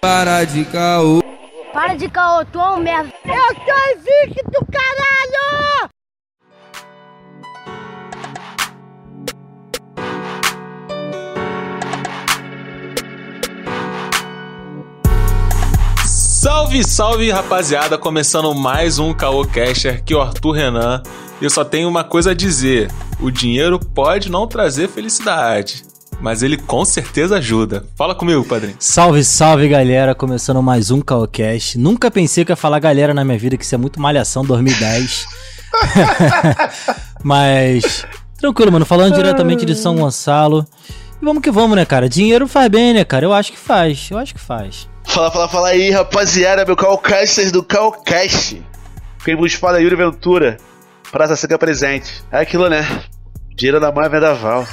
Para de caô. Para de caô, tu é um merda. Eu sou invicto, caralho! Salve, salve rapaziada, começando mais um Caô Caster, que é o Arthur Renan. Eu só tenho uma coisa a dizer: o dinheiro pode não trazer felicidade, mas ele com certeza ajuda. Fala comigo, padrinho. Salve, salve galera, começando mais um Caocast. Nunca pensei que ia falar galera na minha vida, que isso é muito malhação 2010. Mas, tranquilo, mano, falando diretamente de São Gonçalo. E vamos que vamos, né, cara? Dinheiro faz bem, né, cara? Eu acho que faz, eu acho que faz. Fala, fala, fala aí, rapaziada, meu Calcasters do Calcast. Quem vos fala é Yuri Ventura. Praça Seca presente. É aquilo, né? Dinheiro na mão é vendaval.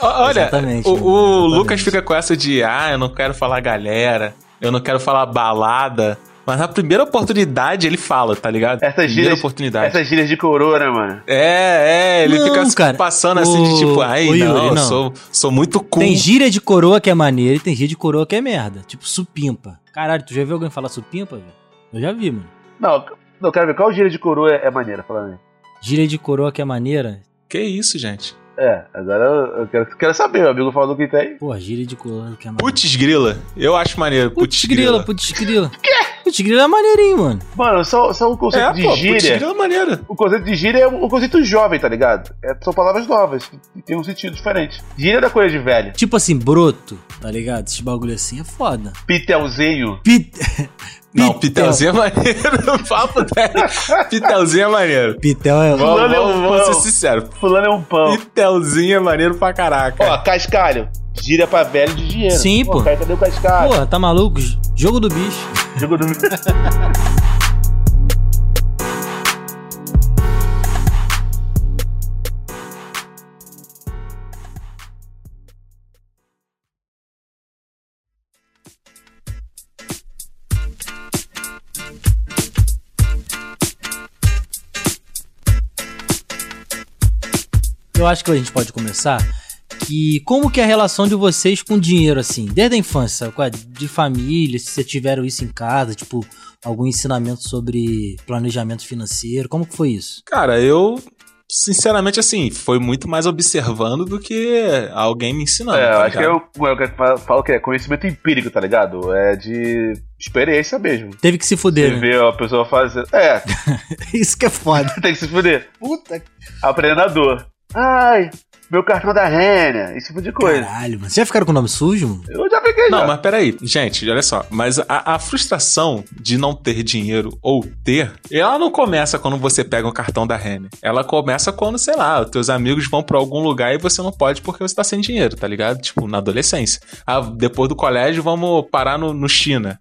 Olha, Exatamente, o, né? o Exatamente. Lucas fica com essa de, ah, eu não quero falar galera, eu não quero falar balada. Mas na primeira oportunidade ele fala, tá ligado? Essas primeira gírias, oportunidade. essas gírias de coroa, né, mano? É, é, ele Não, fica se cara, passando assim o- de tipo, ai, o Yuri, não, eu não. Sou, sou muito cool. Tem gíria de coroa que é maneira e tem gíria de coroa que é merda. Tipo supimpa. Caralho, tu já viu alguém falar supimpa, velho? Eu já vi, mano. Não, não, quero ver qual gíria de coroa é maneira, falando aí. Gíria de coroa que é maneira? Que isso, gente? É, agora eu, quero, quero saber, o amigo falou que tem. Pô, gíria de coroa que é maneira. Putz grila. Eu acho maneiro, Putz putz grila, grila. putz grila. Putz grila é maneirinho, mano. Mano, só, só um conceito É, de pô, putz gíria. grila é maneiro. O conceito de gíria é um conceito jovem, tá ligado? É, são palavras novas, que tem um sentido diferente. Gíria da coisa de velho. Tipo assim, broto, tá ligado? Esses bagulho assim é foda. Pitelzinho. Pit... Não, Pitel. Pitelzinho é maneiro. O papo dele. Pitelzinho é maneiro. Pitel é. Vamos, Fulano é um vamos, pão. ser sinceros. Fulano é um pão. Pitelzinho é maneiro pra caraca. Ó, cascalho. Gíria pra velho de dinheiro. Sim, pô. cara, cadê o cascalho? Porra, tá maluco? Jogo do bicho. Jogo do... Eu acho que a gente pode começar. Que como que é a relação de vocês com dinheiro, assim, desde a infância, de família, se vocês tiveram isso em casa, tipo, algum ensinamento sobre planejamento financeiro, como que foi isso? Cara, eu, sinceramente, assim, foi muito mais observando do que alguém me ensinando. É, eu tá acho que eu, eu falo- que é conhecimento empírico, tá ligado? É de experiência mesmo. Teve que se Você fuder, né? vê a pessoa fazendo. É, Isso que é foda. tem que se fuder. Puta Aprendendo a dor. Ai, meu cartão da Rênia. Esse tipo de coisa. Caralho, mano. Vocês já ficaram com o nome sujo, mano? Eu já peguei Não, já. mas peraí, gente, olha só. Mas a, a frustração de não ter dinheiro ou ter, ela não começa quando você pega um cartão da Renner. Ela começa quando, sei lá, os teus amigos vão pra algum lugar e você não pode porque você tá sem dinheiro, tá ligado? Tipo, na adolescência. Ah, depois do colégio, vamos parar no, no China.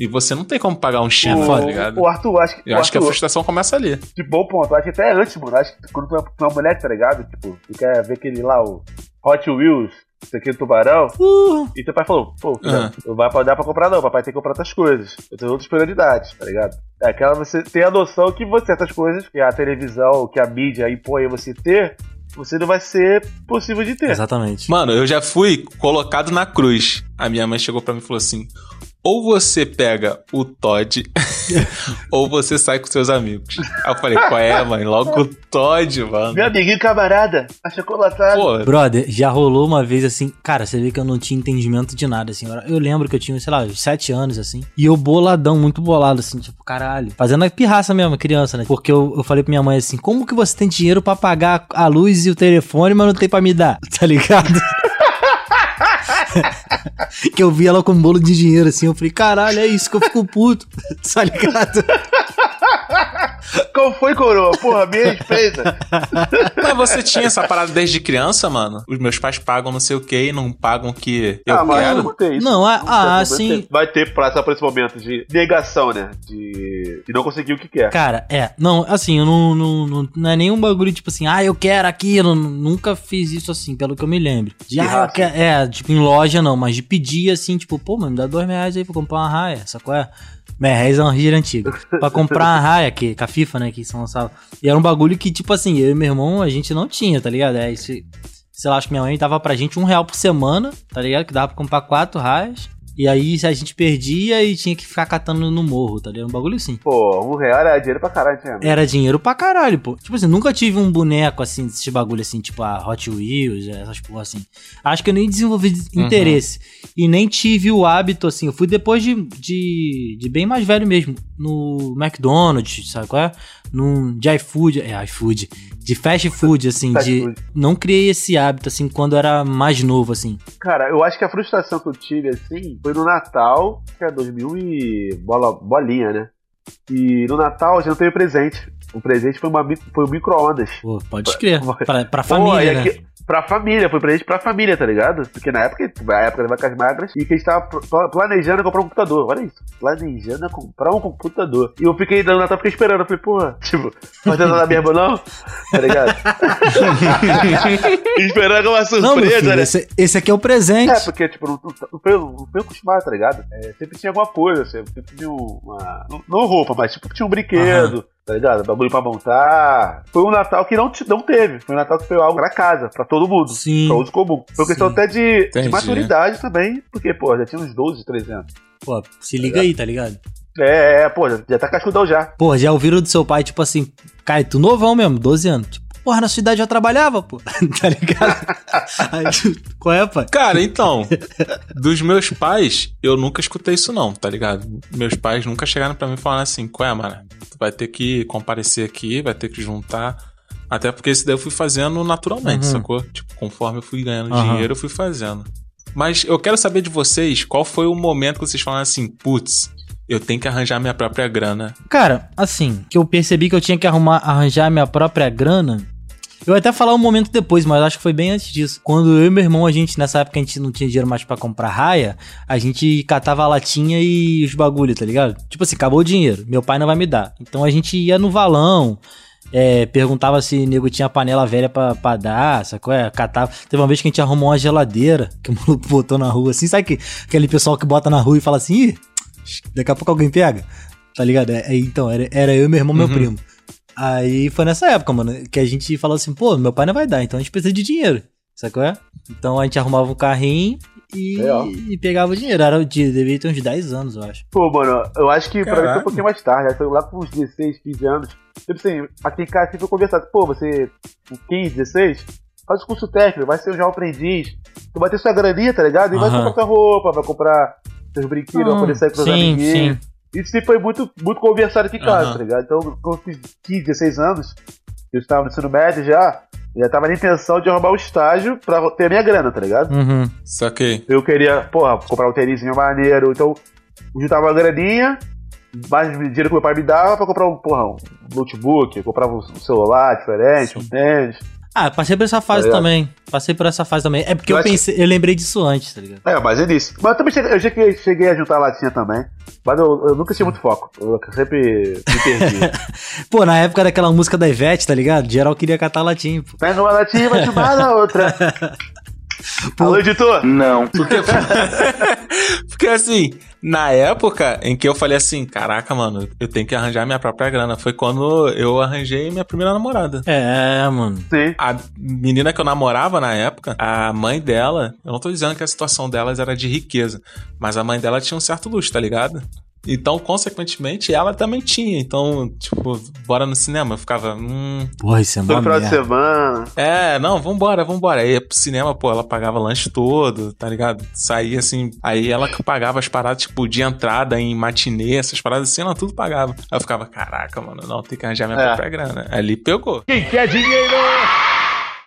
E você não tem como pagar um foda. tá ligado? O Arthur, acho que. Eu o acho que a Arthur, frustração começa ali. De bom ponto. Acho que até antes, mano. Acho que quando tu é, tu é uma mulher, tá ligado? Tipo, tu quer ver aquele lá, o Hot Wheels, isso aqui do tubarão. Uh, E teu pai falou, pô, Ah. não vai pra- dar pra comprar não, papai tem que comprar outras coisas. Eu tenho outras prioridades, tá ligado? É aquela você tem a noção que você, certas coisas, que a televisão, que a mídia impõe a você ter, você não vai ser possível de ter. exatamente. Mano, eu já fui colocado na cruz. A minha mãe chegou pra mim e falou assim: ou você pega o Todd, ou você sai com seus amigos. Aí eu falei, qual é, mãe? Logo o Todd, mano. Meu amiguinho camarada, achocolatado. Pô, Brother, já rolou uma vez assim, cara, você vê que eu não tinha entendimento de nada, assim. Eu- lembro que eu tinha, sei lá, uns sete anos, assim. E eu boladão, muito bolado, assim, tipo, caralho. Fazendo a pirraça mesmo, criança, né? Porque eu, eu falei pra minha mãe assim, como que você tem dinheiro pra pagar a luz e o telefone, mas não tem pra me dar? Tá ligado? que eu vi ela com um bolo de dinheiro, assim. Eu falei, caralho, é isso que eu fico puto. Tá ligado? Qual foi, coroa? Porra, me respeita. mas você tinha essa parada desde criança, mano? Os meus pais pagam não sei o que e não pagam o que eu ah, mas eu quero? não isso. Não, ah, tem, ah, vai sim. ter. Vai ter pra passar por esse momento de negação, né? De, de não conseguir o que quer. Cara, é. Não, assim, eu não, não, não, não é nenhum bagulho tipo assim, ah, eu quero aquilo. Nunca fiz isso assim, pelo que eu me lembro. De, ah, eu quero, é, tipo, em loja não, mas de pedir assim, tipo, pô, mano, me dá dois reais aí pra comprar uma raia, sacou? É? Reais é uma gíria antiga. Pra comprar uma raia, que, com a FIFA, né, que São Gonçalo. E era um bagulho que, tipo assim, eu e meu irmão, a gente não tinha, tá ligado? É, esse, sei lá, acho que minha mãe dava pra gente um real por semana, tá ligado? Que dava pra comprar quatro raias. E aí a gente perdia e tinha que ficar catando no morro, tá ligado? Um bagulho assim. Pô, um real era dinheiro pra caralho, tinha. Era dinheiro pra caralho, pô. Tipo assim, nunca tive um boneco assim, desse bagulho assim, tipo a Hot Wheels, essas porra assim. Acho que eu nem desenvolvi interesse. E nem tive o hábito, assim. Eu fui depois de, de, de bem mais velho mesmo. No McDonald's, sabe qual é? Num, de iFood. É, iFood. De fast food, assim. Fast de, food. Não criei esse hábito, assim, quando era mais novo, assim. Cara, eu acho que a frustração que eu tive, assim, foi no Natal, que é 2000 e bola, bolinha, né? E no Natal a gente não teve presente. O presente foi, uma, foi um micro-ondas. Pô, pode crer. Pra, pra Pô, família, e né? Pra família, foi presente pra família, tá ligado? Porque na época, na época das vacas magras, e que a gente tava pl- planejando comprar um computador. Olha isso. Planejando comprar um computador. E eu fiquei dando Natal, fiquei esperando. Eu falei, porra, tipo, fazendo nada mesmo não? Tá ligado? esperando uma surpresa, Não, filho, né? esse, esse aqui é o presente. É, porque, tipo, não, não, foi, não foi acostumado, tá ligado? É, sempre tinha alguma coisa, sempre tinha uma. Não, não roupa, mas tipo, tinha um brinquedo, tá ligado? Bagulho pra montar. Foi um Natal que não, te- não teve. Foi um Natal que foi algo pra casa, pra todo mundo. Sim. Pra uso comum. Foi questão Sim. até de, de maturidade também, porque, pô, já tinha uns 12, 13 anos. Pô, se liga aí, tá ligado? É, é, pô, já, já tá cascudão já. Pô, já ouviram do seu pai, tipo assim, cara, tu novão mesmo, 12 anos. Tipo, porra, na sua idade eu trabalhava, pô. tá ligado? Aí, qual é, pai? Cara, então, dos meus pais, eu nunca escutei isso não, tá ligado? Meus pais nunca chegaram pra mim falando assim, qual é, mano? Tu vai ter que comparecer aqui, vai ter que juntar. Até porque isso daí eu fui fazendo naturalmente, Uhum. sacou? Tipo, conforme eu fui ganhando Aham. dinheiro, eu fui fazendo. Mas eu quero saber de vocês, qual foi o momento que vocês falaram assim, putz, eu tenho que arranjar minha própria grana. Cara, assim, que eu percebi que eu tinha que arrumar, arranjar minha própria grana. Eu ia até falar um momento depois, mas acho que foi bem antes disso. Quando eu e meu irmão, a gente, nessa época a gente não tinha dinheiro mais pra comprar raia, a gente catava a latinha e os bagulho, tá ligado? Tipo assim, acabou o dinheiro, meu pai não vai me dar. Então a gente ia no valão, é, perguntava se o nego tinha panela velha pra, pra dar, sacou? É, catava. Teve uma vez que a gente arrumou uma geladeira, que o maluco botou na rua, assim, sabe que, aquele pessoal que bota na rua e fala assim, Ih, daqui a pouco alguém pega? Tá ligado? É, é, então, era, era eu, meu irmão e meu Uhum. primo. Aí foi nessa época, mano, que a gente falou assim, pô, meu pai não vai dar, então a gente precisa de dinheiro, sacou? É? Então a gente arrumava um carrinho e, Legal. e pegava o dinheiro. Era o dia, devia ter uns 10 anos, eu acho. Pô, mano, eu acho que pra mim foi Caraca. um pouquinho mais tarde, foi lá com uns 16, 15 anos. Tipo assim, aqui em casa sempre foi conversado, pô, você com 15, 16, faz o curso técnico, vai ser já um aprendiz, tu vai ter sua graninha, tá ligado? E vai comprar sua roupa, vai comprar seus brinquedos, vai Hum, poder sair com seus sim, amiguinhos. sim. Isso sempre foi muito, muito conversado aqui em casa, Aham. tá ligado? Então, quando eu fiz 15, 16 anos, eu estava no ensino médio já, já tava na intenção de arrumar o estágio pra ter a minha grana, tá ligado? Uhum. Saquei. Eu queria, porra, comprar um tênisinho maneiro. Então, eu juntava uma graninha, mais dinheiro que meu pai me dava pra comprar um, porra, um notebook, comprava um celular diferente, um tênis. Ah, passei por essa fase Tá também. Passei por essa fase também. É porque Eu eu, pensei, eu lembrei disso antes, tá ligado? É, mas é nisso. Mas eu também cheguei, eu cheguei, cheguei a juntar latinha também. Mas eu, eu nunca tinha muito foco. Eu sempre me perdi. Pô, na época daquela música da Ivete, tá ligado? Geral queria catar latinha, pô. Pega uma latinha, vai chumar na outra. Alô, editor? Porque, porque assim, na época em que eu falei assim, caraca, mano, eu tenho que arranjar minha própria grana, foi quando eu arranjei minha primeira namorada. É, mano. Sim. A menina que eu namorava na época, a mãe dela, eu não tô dizendo que a situação delas era de riqueza, mas a mãe dela tinha um certo luxo, tá ligado? Então, consequentemente, ela também tinha. Então, tipo, bora no cinema. Eu ficava, hum. Porra, isso é uma final de semana. É, não, vambora, vambora. Aí ia pro cinema, pô, ela pagava lanche todo, tá ligado? Saía assim. Aí ela que pagava as paradas, tipo, de entrada em matinê, essas paradas assim, ela tudo pagava. Aí eu ficava, caraca, mano, não, tem que arranjar minha É. própria grana. Ali pegou. Quem quer dinheiro?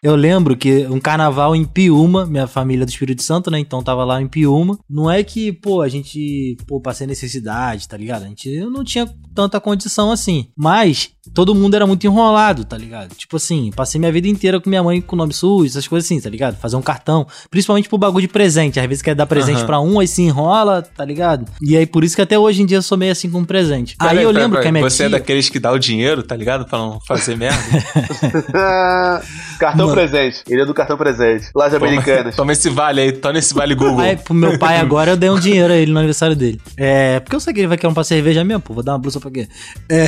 Eu lembro que um carnaval em Piúma, minha família é do Espírito Santo, né? Então tava lá em Piúma. Não é que, pô, a gente, pô, passei necessidade, tá ligado? A gente não tinha tanta condição assim. Mas todo mundo era muito enrolado, tá ligado? Tipo assim, passei minha vida inteira com minha mãe com nome sujo, essas coisas assim, tá ligado? Fazer um cartão. Principalmente pro bagulho de presente. Às vezes quer dar presente Aham. pra um, aí se enrola, tá ligado? E aí por isso que até hoje em dia eu sou meio assim com presente. aí Peraí, eu lembro peraí. que a minha Você é tia... daqueles que dá o dinheiro, tá ligado? Pra não fazer merda. cartão Mano. presente. Ele é do cartão presente. Laje toma, Americanas. toma esse vale aí, toma esse vale Google. Aí, pro meu pai agora eu dei um dinheiro a ele no aniversário dele. É, porque eu sei que ele vai querer um pra cerveja mesmo, pô. Vou dar uma blusa pra quê? É,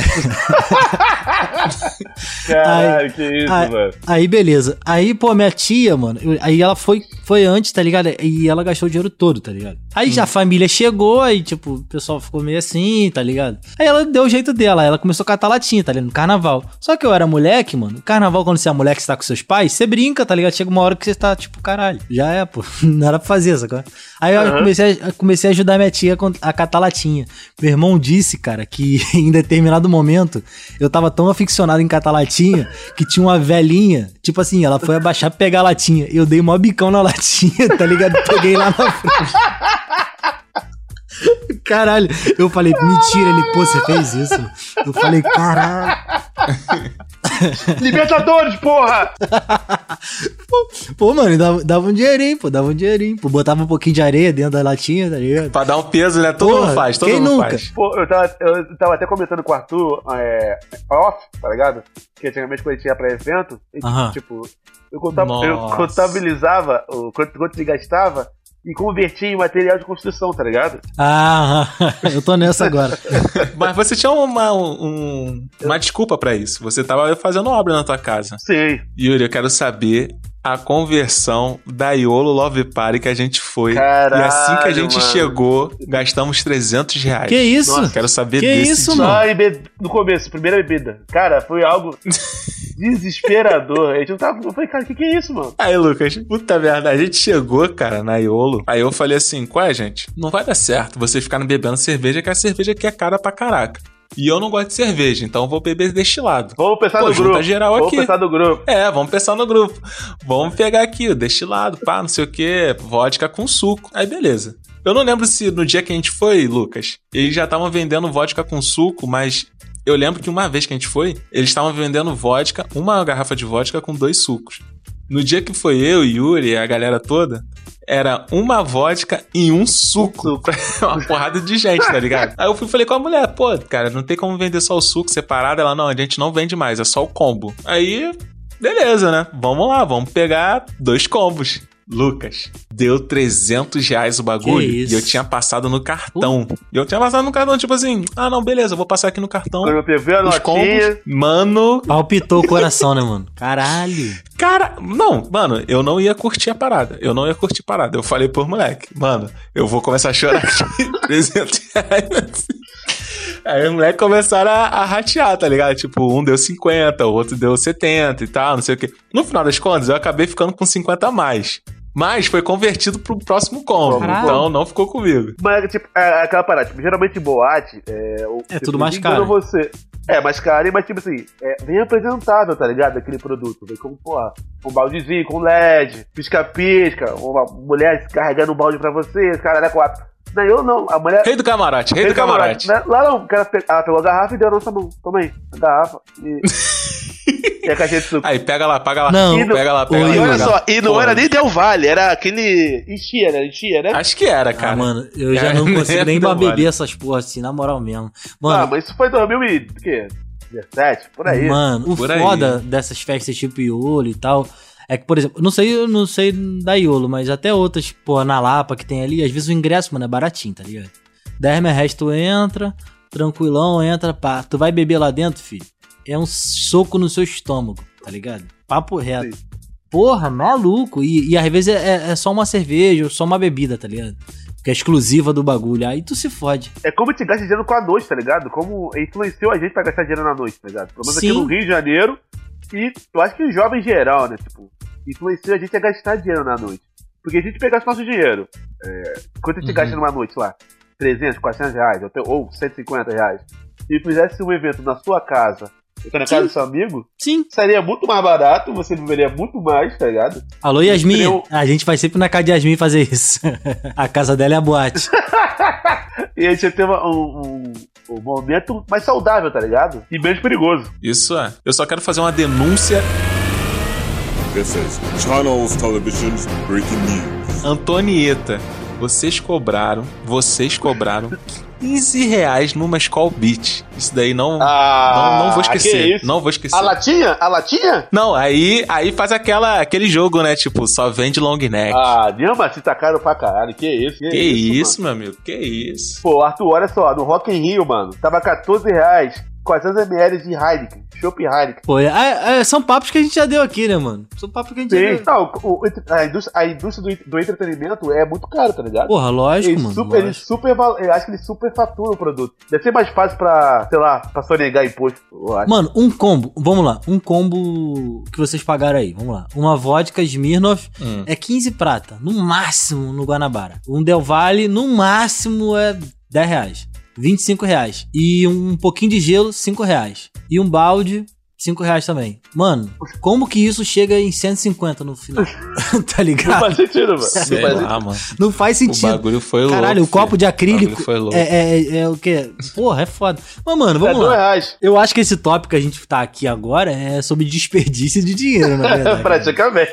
Caralho, que isso, aí, mano. aí, beleza. Aí, pô, minha tia, mano, aí ela foi Foi antes, tá ligado? E ela gastou o dinheiro todo, tá ligado? Aí já a família chegou, aí, tipo, o pessoal ficou meio assim, tá ligado? Aí ela deu o jeito dela, ela começou a catar latinha, tá ligado? No carnaval. Só que eu era moleque, mano. Carnaval, quando você é moleque, você tá com seus pais, você brinca, tá ligado? Chega uma hora que você tá, tipo, caralho. Já é, pô. Não era pra fazer, sacou? Aí eu comecei, a, comecei a ajudar minha tia a catar latinha. Meu irmão disse, cara, que em determinado momento eu tava tão aficionado em catar latinha que tinha uma velhinha, tipo assim, ela foi abaixar pra pegar a latinha. Eu dei mó bicão na latinha, tá ligado? Peguei lá na frente. Caralho, eu falei, mentira, ele, pô, você fez isso? Eu falei, caralho. Libertadores, porra! Pô, mano, dava, dava um dinheirinho, pô, dava um dinheirinho, pô. Botava um pouquinho de areia dentro da latinha, tá ligado? Pra dar um peso, né? Todo Porra, mundo faz, todo quem mundo nunca? faz. Pô, eu tava, eu tava até comentando com o Arthur, é, off, tá ligado? Que antigamente quando a gente ia pra evento, gente, tipo, eu, contab- eu contabilizava o quanto, quanto ele gastava e convertia em material de construção, tá ligado? Ah, eu tô nessa agora. Mas você tinha uma, um- uma desculpa pra isso. Você tava fazendo obra na tua casa. Sim. Yuri, eu quero saber a conversão da Iolo Love Party que a gente foi. Caralho, e assim que a gente mano. chegou, gastamos 300 reais. Que isso? Nossa, Quero saber Que desse isso, dia. mano? Só no começo, primeira bebida. Cara, foi algo desesperador. A gente não tava. Eu falei, cara, o que, que é isso, mano? Aí, Lucas, puta merda, a gente chegou, cara, na Iolo. Aí eu falei assim: qual é, gente? Não vai dar certo você ficar bebendo cerveja, que a cerveja aqui é cara pra caraca. E eu não gosto de cerveja, então vou beber destilado. Vamos pensar Pô, no grupo. geral Vamos aqui. pensar no grupo. É, vamos pensar no grupo. Vamos pegar aqui o destilado, pá, não sei o que, vodka com suco. Aí beleza. Eu não lembro se no dia que a gente foi, Lucas, eles já estavam vendendo vodka com suco, mas eu lembro que uma vez que a gente foi, eles estavam vendendo vodka, uma garrafa de vodka com dois sucos. No dia que foi eu, Yuri e a galera toda, era uma vodka e um suco. pra uma porrada de gente, tá ligado? Aí eu fui falei com a mulher, pô, cara, não tem como vender só o suco separado. Ela, não, a gente não vende mais, é só o combo. Aí, beleza, né? Vamos lá, vamos pegar dois combos. Lucas, deu 300 reais o bagulho e eu tinha passado no cartão. E eu tinha passado no cartão, tipo assim, ah não, beleza, eu vou passar aqui no cartão. Quando eu peguei a notinha. combos, mano, Palpitou o coração, né, mano? Caralho. Cara, não, mano, eu não ia curtir a parada. Eu não ia curtir a parada. Eu falei por moleque, mano, eu vou começar a chorar aqui. 300 reais. assim. Aí os moleques começaram a, a ratear, tá ligado? Tipo, um deu 50, o outro deu 70 e tal, não sei o quê. No final das contas, eu acabei ficando com 50 a mais. Mas foi convertido pro próximo combo. Caralho. Então não ficou comigo. Mas, tipo, é aquela parada, tipo, geralmente em boate, é... o- É tipo, tudo mais ninguém engana caro. Você. É, mais caro, mas tipo assim, é bem apresentável, tá ligado? Aquele produto. Vem com, porra, um baldezinho, com LED, pisca-pisca, uma mulher carregando um balde pra você, os caras, né, quatro. Não, eu não, a mulher... Rei do camarote, rei do Ele camarote. né? Lá não, o cara pegou a garrafa e deu na nossa mão. Toma aí, a garrafa. E, e a caixinha de suco. Aí, pega lá, paga lá. Não. pega lá, pega lá. E olha só, e não Porra. era nem Del Valle, era aquele. Enchia, né? Enchia, né? Acho que era, cara. Ah, mano, eu já É, não consigo nem pra beber vale. essas porra assim, na moral mesmo. ah, Mano, mas isso foi 2017, por aí. Mano, o Por aí. foda dessas festas tipo Iolo e tal é que, por exemplo, não sei, eu não sei da Iolo, mas até outras, pô, na Lapa que tem ali, às vezes o ingresso, mano, é baratinho, tá ligado? 10 mil reais tu entra, tranquilão, entra, pá. Tu vai beber lá dentro, filho, é um soco no seu estômago, tá ligado? Papo reto. Porra, maluco. E, e às vezes é, é só uma cerveja ou só uma bebida, tá ligado? Que é exclusiva do bagulho. Aí tu se fode. É como te gasta dinheiro com a noite, tá ligado? Como influenciou a gente pra gastar dinheiro na noite, tá ligado? Pelo menos Sim. aqui no Rio de Janeiro. E eu acho que o jovem em geral, né? Tipo, influenciou a gente a gastar dinheiro na noite. Porque a gente pegasse nosso dinheiro. É, quanto a gente Uhum. gasta numa noite lá? 300, 400 reais, ou até- ou 150 reais. E fizesse um evento na sua casa, na casa Sim. do seu amigo, Sim. seria muito mais barato, você viveria muito mais, tá ligado? Alô, Yasmin. Eu- A gente vai sempre na casa de Yasmin fazer isso. a casa dela é a boate. E a gente ia ter uma- um, um- um momento mais saudável, tá ligado? E menos perigoso. Isso é. Eu só quero fazer uma denúncia This is Channels Television's breaking news. Antonieta, vocês cobraram, vocês cobraram 15 reais numa Skull Beat. Isso daí não, Ah, não, não vou que esquecer. isso? Não vou esquecer. A latinha? A latinha? Não, aí, aí faz aquela, aquele jogo, né? Tipo, só vende long neck. Ah, Dilma, se tá caro pra caralho. Que isso? Que, que isso, isso, meu amigo? Que isso? Pô, Arthur, olha só, no Rock in Rio, mano, tava 14 reais 400ml de Heineken, Chopp Heineken. Pô, é- é- são papos que a gente já deu aqui, né, mano? São papos que a gente já Sim. deu. Não, o- o- a indústria, a indústria do, do entretenimento é muito caro, tá ligado? Porra, lógico, Eles mano. super, eles lógico. super, eu acho que eles super faturam o produto. Deve ser mais fácil pra, sei lá, pra sonegar imposto. Mano, um combo, vamos lá, um combo que vocês pagaram aí, vamos lá. Uma vodka Smirnoff Hum. é 15 prata, no máximo no Guanabara. Um Del Valle, no máximo é 10 reais, 25 reais. E um pouquinho de gelo, 5 reais. E um balde, 5 reais também. Mano, como que isso chega em 150 no final? tá Não ligado? faz sentido, mano. Não Sei faz lá, mano. Não faz O sentido. bagulho foi louco. Caralho, o copo filho. de O acrílico bagulho foi louco. é, é, é o quê? Porra, é foda. Mas, mano. É vamos dois lá. reais. Eu acho que esse tópico que a gente tá aqui agora é sobre desperdício de dinheiro, na verdade. Praticamente.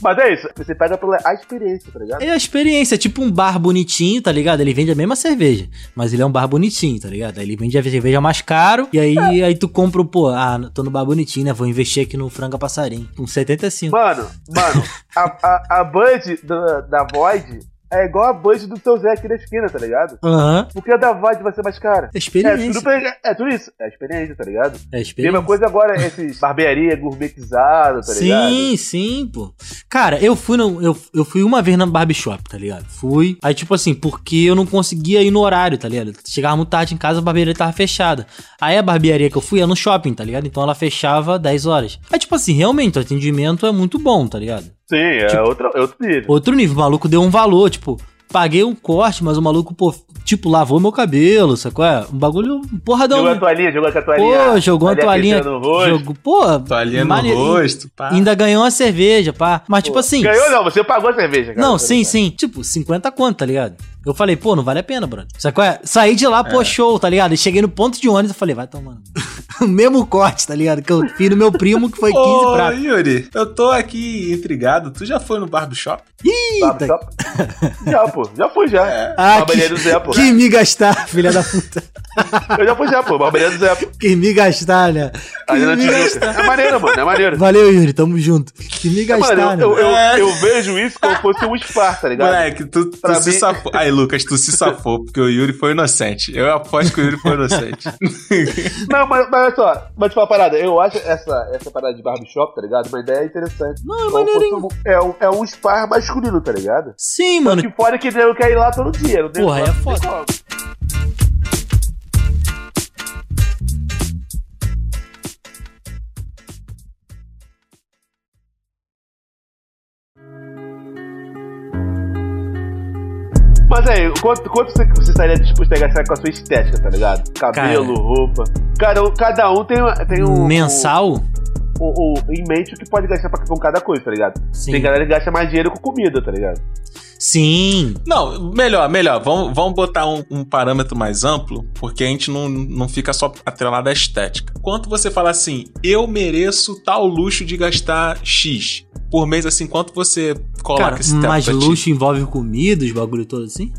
Mas é isso, você pega pela a experiência, tá ligado? É a experiência, é tipo um bar bonitinho, tá ligado? Ele vende a mesma cerveja, mas ele é um bar bonitinho, tá ligado? Aí ele vende a cerveja mais caro, e aí, aí tu compra, o, pô, tô no bar bonitinho, né? Vou investir aqui no franga passarinho, com 75. Mano, mano, a, a, a Bud da, da Void é igual a Bud do seu Zé aqui da esquina, tá ligado? Aham, Porque a da Void vai ser mais cara. é É experiência. tudo, pra- é tudo isso. É experiência, tá ligado? É experiência. Mesma coisa agora, esses barbearia gourmetizada, tá ligado? Sim, sim, pô. Cara, eu fui no, eu, eu fui uma vez na barbershop, tá ligado? Fui. Aí, tipo assim, porque eu não conseguia ir no horário, tá ligado? Chegava muito tarde em casa, a barbearia tava fechada. Aí a barbearia que eu fui é no shopping, tá ligado? Então ela fechava 10 horas. Aí, tipo assim, realmente, o atendimento é muito bom, tá ligado? Sim, é, Tipo- outro, é outro nível. Outro nível, o maluco deu um valor, tipo, paguei um corte, mas o maluco, pô, tipo, lavou meu cabelo, sacou? É? Um bagulho porradão. Jogou a né? toalhinha, jogou com a toalhinha. Pô, jogou uma toalhinha. no rosto. Jogou, pô, Toalhinha no rosto, pá. Ainda ganhou uma cerveja, pá. Mas, tipo assim. Ganhou não, você pagou a cerveja, cara. Não, Tá sim, sim. Tipo, 50 quanto, tá ligado? Eu falei, pô, não vale a pena, brother. Sabe qual é? Saí de lá, pô, show, tá ligado? E cheguei no ponto de ônibus e falei, vai tomando. o mesmo corte, tá ligado? Que eu fiz no meu primo, que foi 15 Ô, pratos. Yuri, eu tô aqui intrigado. Tu já foi no barbershop? Sabe, Eita. sabe? Já, pô. Já fui, já. Ah, Barbearia do Zé, pô. que me gastar, filha da puta. Eu já fui já, pô. Barbearia do Zé, pô. Que me gastar, né? Que me Tijuca. gastar. É maneiro, mano. É maneiro. Valeu, Yuri, tamo junto. Que me gastar, Mano, né? eu, eu, É. eu vejo isso como se fosse um spa, tá ligado? Moleque, tu, tu Pra se mim- safou. Aí, Lucas, tu se safou, porque o Yuri foi inocente. Eu aposto que o Yuri foi inocente. Não, mas, mas olha só, mas tipo uma parada, eu acho essa, essa parada de barbershop, tá ligado? Uma ideia interessante. Não, é fosse maneirinho. um- é, um, é um spa masculino, tá ligado? Sim, mano. Que fora que eu quero ir lá todo dia. Não tem Porra, não é tem foda. Mas aí, quanto, quanto você, você estaria disposto a gastar com a sua estética, tá ligado? Cabelo, Cara. roupa. Cada um, cada um tem, tem um. Mensal? O- em mente o que pode gastar pra, com cada coisa, tá ligado? Sim. Tem galera que gasta mais dinheiro com comida, tá ligado? Sim. Não, melhor, melhor. Vamos, vamos botar um, um parâmetro mais amplo, porque a gente não, não fica só atrelado à estética. Quanto você fala assim, eu mereço tal luxo de gastar X por mês, assim, quanto você coloca Cara, esse teto mas pra ti? luxo envolve comida, os bagulho todo assim?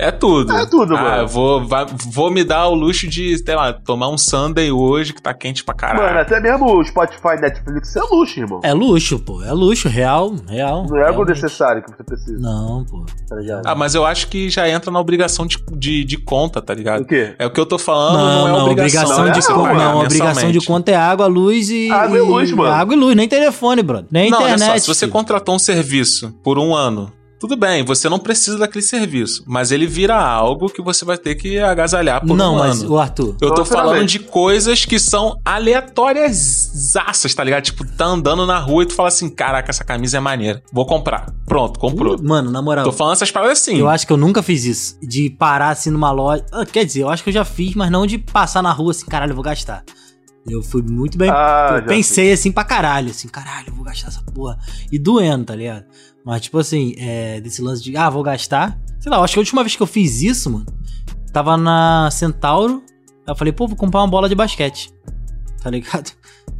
É tudo. É tudo, ah, mano. vou, vai- vou me dar o luxo de, sei lá, tomar um Sunday hoje que tá quente pra caralho. Mano, até mesmo o Spotify Netflix é luxo, irmão. É luxo, pô. É luxo, real, real. Não é algo necessário que você precisa, Não, pô. tá ligado? Ah, mas eu acho que já entra na obrigação de, de, de conta, tá ligado? O quê? É o que eu tô falando, não, Não, é não, obrigação, obrigação não, de é não, conta. pagar Não, obrigação de mensalmente. conta é água, luz e. Água e luz, mano. Água e luz, nem telefone, brother. Nem Não, olha internet. só, se você contratou um serviço por um ano, tudo bem, você não precisa daquele serviço, mas ele vira algo que você vai ter que agasalhar por Não, um mas, ano. o Arthur. Eu tô falando de coisas que são aleatórias, tá ligado? Tipo, tá andando na rua e tu fala assim: caraca, essa camisa é maneira. Vou comprar. Pronto, comprou. Mano, na moral. Tô falando essas paradas assim. Eu acho que eu nunca fiz isso. De parar assim numa loja. Ah, quer dizer, eu acho que eu já fiz, mas não de passar na rua assim, caralho, eu vou gastar. Eu fui muito bem. Ah, eu pensei assim pra caralho, assim, caralho, eu vou gastar essa porra. E doendo, tá ligado? Mas, tipo assim, é, desse lance de, ah, vou gastar. Sei lá, eu acho que a última vez que eu fiz isso, mano, tava na Centauro. Aí eu falei, pô, vou comprar uma bola de basquete. Tá ligado?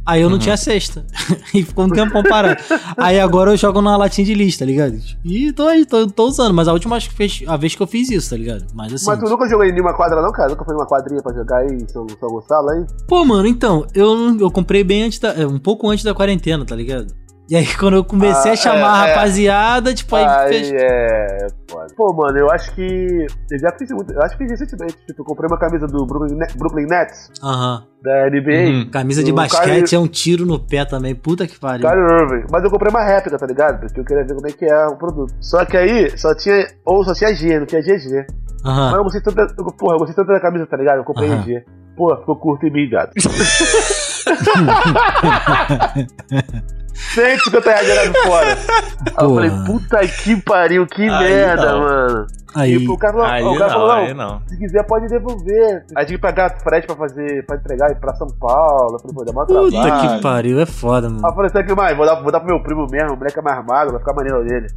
Aí eu não Uhum. tinha cesta. e ficou um tempão parado. aí agora eu jogo numa latinha de lixo, tá ligado? E tô aí, tô, tô usando. Mas a última vez que fez- a vez que eu fiz isso, tá ligado? Mas assim. Mas tu nunca jogou em nenhuma quadra, não, cara? Nunca foi numa quadrinha pra jogar aí em São, São Gonçalo aí? Pô, mano, então, eu, eu comprei bem antes da. é, Um pouco antes da quarentena, tá ligado? E aí, quando eu comecei Ah, a chamar a é, é. rapaziada, tipo, aí, Aí fez... é. foda. Pô, mano, eu acho que. Eu já fiz muito. Eu acho que fiz recentemente. Tipo, eu comprei uma camisa do Brooklyn, Ne- Brooklyn Nets, Aham. da NBA. Uhum. Camisa de basquete Kyrie- é um tiro no pé também. Puta que pariu. Kyrie Irving. Mas eu comprei uma réplica, tá ligado? Porque eu queria ver como é que é o produto. Só que aí só tinha. Ou só tinha G, não tinha GG. Mas Aham. eu gostei tanto da. eu- Porra, eu gostei tanto da camisa, tá ligado? Eu comprei Aham. G. Pô, ficou curto em mim, gato. 150 reais jogado fora. Aí eu falei, puta que pariu, que Aí merda, não. mano. Aí. E o cara falou, Aí o cara não, falou, aí não. se quiser pode devolver. Aí tinha que pagar frete pra fazer, pra entregar pra São Paulo. Eu falei, pô, dá mó Puta trabalho. que pariu, é foda, Aí eu mano. falei, sabe o que mais? Vou dar, vou dar pro meu primo mesmo, o moleque é mais magro, vai ficar maneiro dele.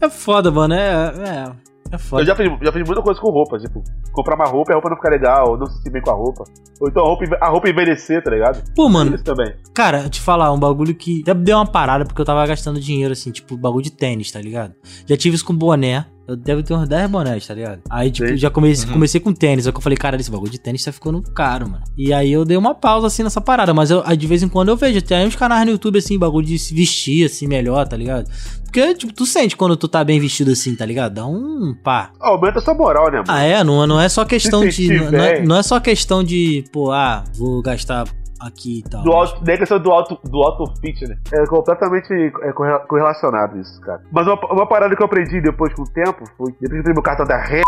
É foda, mano. É. É, é foda. Eu já fiz, já fiz muita coisa com roupa, tipo, comprar uma roupa e a roupa não ficar legal, não se sentir bem com a roupa. Ou então a roupa, a roupa envelhecer, tá ligado? Pô, mano, Isso também. Cara, eu te falar, um bagulho que até deu uma parada porque eu tava gastando dinheiro, assim, tipo, bagulho de tênis, tá ligado? Já tive isso com boné. Eu devo ter uns 10 bonés, tá ligado? Aí, tipo, Sim. já comecei, Uhum. comecei com tênis. Aí que eu falei, cara, esse bagulho de tênis tá ficando caro, mano. E aí eu dei uma pausa, assim, nessa parada. Mas eu, de vez em quando eu vejo. Tem uns canais no YouTube, assim, bagulho de se vestir, assim, melhor, tá ligado? Porque, tipo, tu sente quando tu tá bem vestido assim, tá ligado? Dá um pá. Aumenta a sua moral, né, mano? Ah, é? Não, não é só questão de. sentir Não é, não é só questão de, pô, ah, vou gastar aqui e tal. Do alto, nem a questão do alto, do alto fit, né? É completamente é, corre- correlacionado isso, cara. Mas uma, uma parada que eu aprendi depois com o tempo foi depois que eu tenho meu cartão da Re,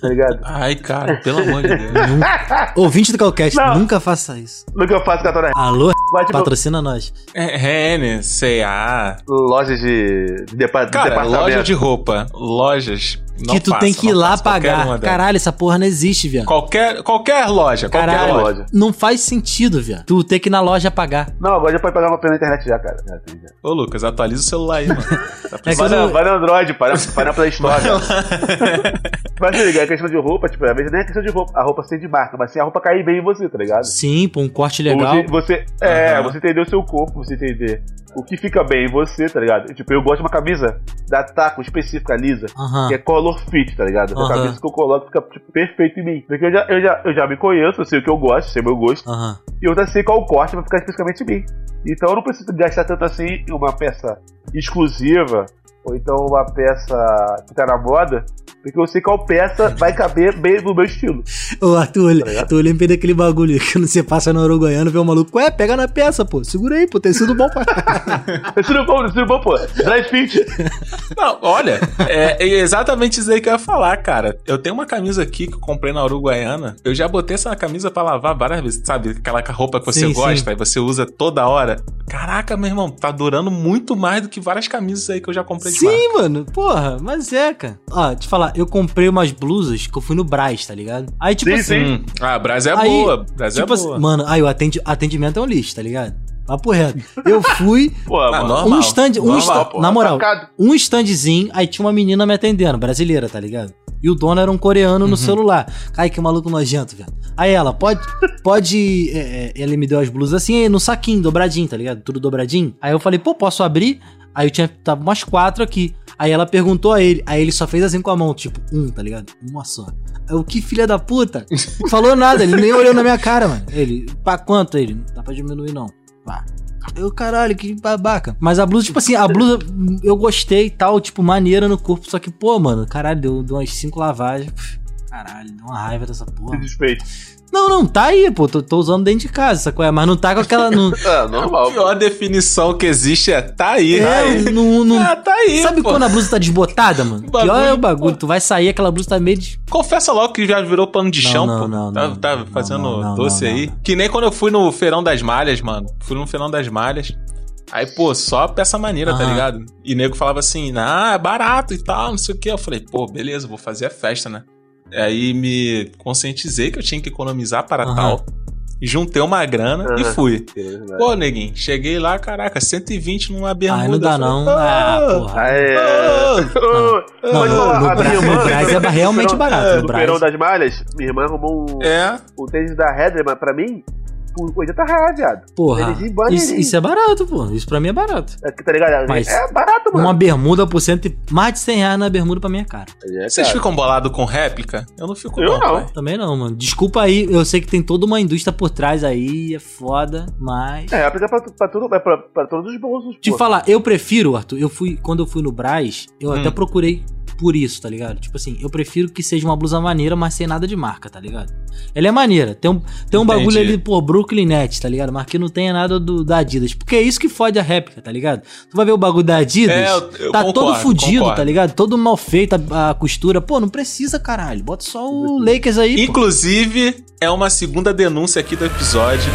tá ligado? Ai, cara, pelo amor de Deus. Ouvinte do Calcast, Não. nunca faça isso. Nunca eu faço cartão da Re. Alô, Mas, tipo, patrocina nós. É, Renner, C&A. lojas de, de, de Cara, departamento. loja de roupa. Lojas. Não que tu passa, tem que ir lá passa, qualquer pagar. Caralho, essa porra não existe, viado. Qualquer, qualquer loja, qualquer Caralho, loja. loja. não faz sentido, viado. Tu ter que ir na loja pagar. Não, agora já pode pagar uma pela internet já, cara. Já tem, já. Ô, Lucas, atualiza o celular aí, mano. Tá É Vai, na, não- vai no Android, vai na, vai na Play Store. Mas se liga, a questão de roupa, tipo, às vezes nem é questão de roupa, a roupa ser de marca, mas sim a roupa cair bem em você, tá ligado? Sim, pô, um corte legal. Você, você- é, Aham. você entender o seu corpo, você entender o que fica bem em você, tá ligado? Tipo, eu gosto de uma camisa da Taco específica, lisa, que é color fit, tá ligado? Aham. camisa que eu coloco fica tipo, perfeito em mim. Porque eu já, eu, já, eu já me conheço, eu sei o que eu gosto, sei o meu gosto, e eu já sei qual corte vai ficar especificamente em mim. Então eu não preciso gastar tanto assim em uma peça exclusiva, ou então uma peça que tá na moda, porque eu sei qual peça vai caber bem no meu estilo. Ô, Arthur, Tá tu lembrei daquele bagulho que quando você passa no Uruguaiano, vê um maluco, ué, pega na peça, pô. Segura aí, pô, tecido bom pra. Tecido bom, tecido bom, pô. Dry fit. Não, olha, é, é exatamente isso aí que eu ia falar, cara. Eu tenho uma camisa aqui que eu comprei na Uruguaiana. Eu já botei essa camisa pra lavar várias vezes, sabe? Aquela roupa que você Sim, gosta e você usa toda hora. Caraca, meu irmão, tá durando muito mais do que várias camisas aí que eu já comprei de marca. Sim, mano, porra, mas é, cara. Ó, te falar, eu comprei umas blusas que eu fui no Brás, tá ligado? Aí, tipo Sim, assim. sim. Ah, a Brasa é Aí, boa. Brasa tipo é assim, boa. mano, aí o atendi- atendimento é um lixo, tá ligado? Papo reto. Eu fui, Pô, Ah, mano. normal. um stand, um normal, stand, pô, na moral, atacado. um standzinho, aí tinha uma menina me atendendo, brasileira, tá ligado? E o dono era um coreano Uhum. no celular. Ai, que maluco nojento, velho. Aí ela, pode, pode, é, é, ele me deu as blusas assim, no saquinho, dobradinho, tá ligado? Tudo dobradinho. Aí eu falei, pô, posso abrir? Aí eu tinha, tava umas quatro aqui. Aí ela perguntou a ele, aí ele só fez assim com a mão, tipo, um, tá ligado? Uma só. Eu, que filha da puta. Não falou nada, ele nem olhou na minha cara, mano. Ele, pra quanto? Ele, não dá pra diminuir não. Pá. Eu, caralho, que babaca. Mas a blusa, tipo assim, a blusa eu gostei e tal, tipo, maneira no corpo. Só que, pô, mano, caralho, deu, deu umas cinco lavagens. Caralho, deu uma raiva dessa porra. Desrespeito. Não, não, tá aí, pô. Tô, tô usando dentro de casa, sacou? É, Mas não tá com aquela. Não, Ah, A normal. pior definição que existe é tá aí. tá é, aí. não, não- Ah, tá aí, Sabe pô. quando a blusa tá desbotada, mano? O bagulho, Pior é o bagulho. pô. Tu vai sair, aquela blusa tá meio de. Confessa logo que já virou pano de Não, chão, não, pô. não, tá não, tá fazendo não, não, doce não, aí. não. Que nem quando eu fui no Feirão das Malhas, mano. Fui no Feirão das Malhas. Aí, pô, só peça maneira, tá Aham. ligado? E nego falava assim, ah, é barato e tal, não sei o quê. Eu falei, pô, beleza, vou fazer a festa, né? Aí me conscientizei que eu tinha que economizar para Aham. tal. Juntei uma grana e Aham. fui. Pô, neguinho, cheguei lá, caraca, 120 numa bermuda. Ai, não dá falei, não. Ah, porra. Aê. Ah, Ô, Não, mas, no, no, Bra- no irmã- Brás é realmente no- barato. é, No No Perão Brás. das Malhas, minha irmã arrumou um, É, um tênis da Redman pra mim por 80 reais, viado. Porra, isso, isso é barato, pô. Isso pra mim é barato. É, tá ligado? Mas é barato, mano. Uma bermuda por cento e... Mais de 100 reais na bermuda pra minha cara. É, Vocês cara. ficam bolados com réplica? Eu não fico Eu não, não. pai. Também não, mano. Desculpa aí, eu sei que tem toda uma indústria por trás aí, é foda, mas... É, aplica pra, pra, tudo, é pra, pra todos os bolsos, Te pô. falar, eu prefiro, Arthur, eu fui, quando eu fui no Braz, eu Hum. até procurei por isso, tá ligado? Tipo assim, eu prefiro que seja uma blusa maneira, mas sem nada de marca, tá ligado? Ela é maneira, tem um, tem um Entendi. bagulho ali, pô, Brooklyn Net, tá ligado? Mas que não tenha nada do, da Adidas, porque é isso que fode a réplica, tá ligado? Tu vai ver o bagulho da Adidas, É, eu- eu tá todo concordo, fudido, concordo. tá ligado? Todo mal feito a, a costura, pô, não precisa, caralho, bota só o Lakers aí, pô. Inclusive, é uma segunda denúncia aqui do episódio.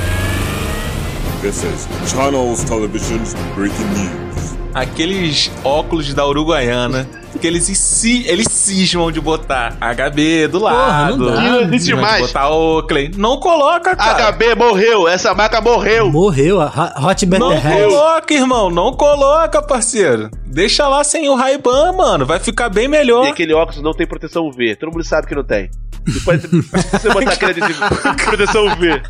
This is Channels Television's breaking news. Aqueles óculos da Uruguaiana que eles, si, eles cismam de botar HB do Porra, lado. não dá. Não existe mais. de botar Oakley. Não coloca, cara. HB morreu, essa marca morreu. Morreu, a Ho- Hot Não Better Head. coloca, irmão. Não coloca, parceiro. Deixa lá sem o Ray-Ban, mano. Vai ficar bem E melhor. aquele óculos não tem proteção UV. Todo mundo sabe que não tem. Depois você botar aquele adesivo proteção UV.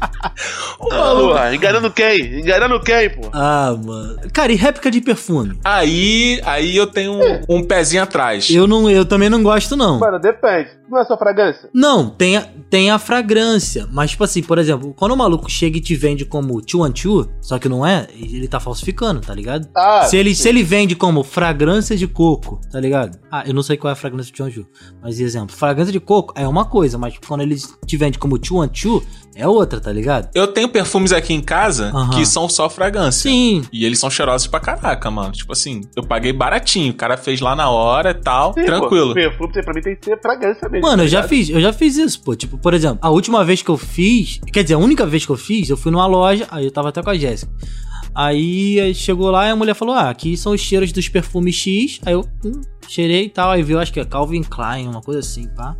Porra, enganando quem? Enganando quem, pô? Ah, mano. Cara, e réplica de perfume? Aí, aí eu tenho um, um pezinho atrás. Eu, não, eu também não gosto, não. Mano, depende. Não é só fragrância? Não, tem a, tem a fragrância. Mas, tipo assim, por exemplo, quando o maluco chega e te vende como two, só que não é, ele tá falsificando, tá ligado? Ah, se, ele, se ele vende como fragrância de coco, tá ligado? Ah, eu não sei qual é a fragrância de two. Mas, exemplo, fragrância de coco é uma coisa, mas quando ele te vende como two, é outra, tá ligado? Eu tenho perfumes aqui em casa que são só fragrância. Sim. E eles são cheirosos pra caraca, mano. Tipo assim, eu paguei baratinho. O cara fez lá na hora e tal. Sim, tranquilo. Pô, perfume pra mim tem que ser fragrância mesmo. Mano, eu tá já ligado? fiz, eu já fiz isso, pô. Tipo, por exemplo, a última vez que eu fiz, quer dizer, a única vez que eu fiz, eu fui numa loja, aí eu tava até com a Jéssica. Aí aí chegou lá e a mulher falou: Ah, aqui são os cheiros dos perfumes X. Aí eu hum, cheirei e tal. Aí viu, acho que é Calvin Klein, uma coisa assim, pá.